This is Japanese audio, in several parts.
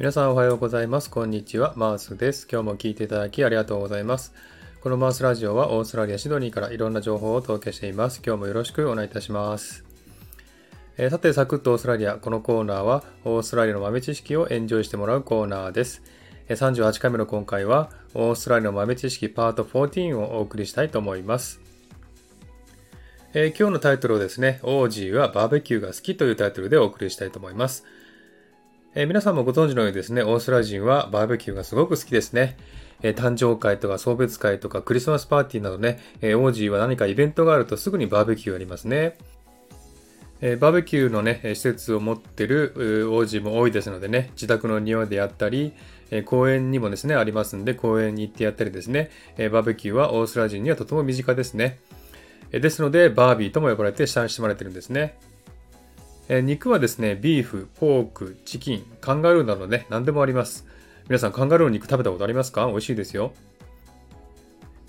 皆さんおはようございます。こんにちは。マースです。今日も聞いていただきありがとうございます。このマースラジオはオーストラリア・シドニーからいろんな情報をお届けしています。今日もよろしくお願いいたします。えー、さて、サクッとオーストラリア。このコーナーはオーストラリアの豆知識をエンジョイしてもらうコーナーです。38回目の今回はオーストラリアの豆知識パート14をお送りしたいと思います。えー、今日のタイトルをですね、オージーはバーベキューが好きというタイトルでお送りしたいと思います。えー、皆さんもご存知のようにですね、オーストラリア人はバーベキューがすごく好きですね。えー、誕生会とか送別会とかクリスマスパーティーなどね、えー、オージーは何かイベントがあるとすぐにバーベキューがありますね。えー、バーベキューのね、施設を持ってるオージーも多いですのでね、自宅の庭であったり、え公園にもですね、ありますんで、公園に行ってやったりですね、えバーベキューはオーストラリア人にはとても身近ですね。えですので、バービーとも呼ばれて親しまれてるんですね。え肉はですね、ビーフ、ポーク、チキン、カンガルーなどね、何でもあります。皆さん、カンガルーの肉食べたことありますか？美味しいですよ。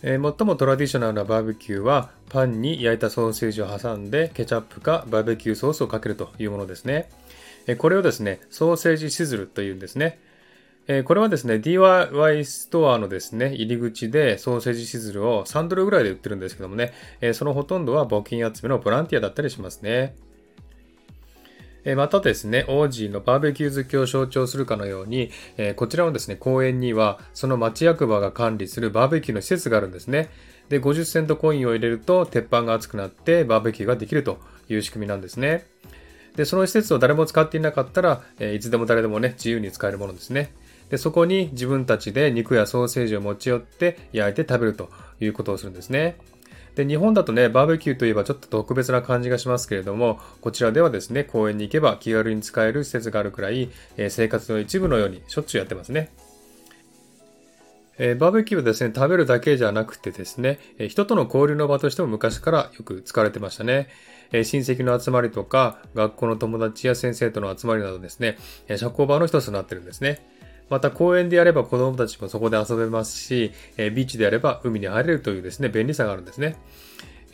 えー、最もトラディショナルなバーベキューは、パンに焼いたソーセージを挟んで、ケチャップかバーベキューソースをかけるというものですね。えー、これをですね、ソーセージシズルというんですね。えー、これはですね、DIY ストアのですね、入り口でソーセージシズルを3ドルぐらいで売ってるんですけどもね、えそのほとんどは募金集めのボランティアだったりしますね。またですね、オージーのバーベキュー好きを象徴するかのように、こちらのですね、公園には、その町役場が管理するバーベキューの施設があるんですね。で、50セントコインを入れると、鉄板が熱くなってバーベキューができるという仕組みなんですね。で、その施設を誰も使っていなかったら、いつでも誰でもね、自由に使えるものですね。で、そこに自分たちで肉やソーセージを持ち寄って焼いて食べるということをするんですね。で、日本だとね、バーベキューといえばちょっと特別な感じがしますけれども、こちらではですね、公園に行けば気軽に使える施設があるくらい、えー、生活の一部のようにしょっちゅうやってますね。えー、バーベキューはですね、食べるだけじゃなくてですね、えー、人との交流の場としても昔からよく使われてましたね。え親戚の集まりとか、学校の友達や先生との集まりなどですね、え社交場の一つになってるんですね。また公園でやれば子供たちもそこで遊べますし、えビーチでやれば海に入れるというですね、便利さがあるんですね。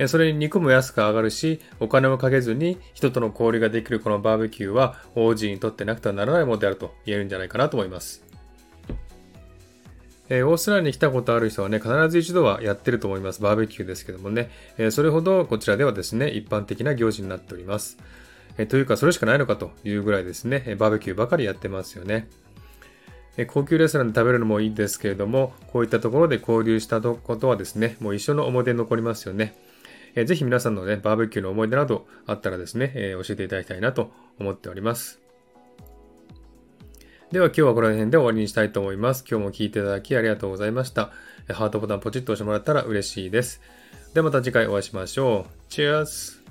それに肉も安く上がるし、お金もかけずに人との交流ができるこのバーベキューは、王子にとってなくてはならないものであると言えるんじゃないかなと思います。えー、オーストラリアに来たことある人はね、必ず一度はやってると思います。バーベキューですけどもね、えー、それほどこちらではですね、一般的な行事になっております。えー、というか、それしかないのかというぐらいですね、バーベキューばかりやってますよね。高級レストランで食べるのもいいですけれども、こういったところで交流したことはですね、もう一生の思い出に残りますよね。えー、ぜひ皆さんのね、バーベキューの思い出などあったらですね、えー、教えていただきたいなと思っております。では今日はこの辺で終わりにしたいと思います。今日も聴いていただきありがとうございました。ハートボタンポチッと押してもらったら嬉しいです。ではまた次回お会いしましょう。チェアス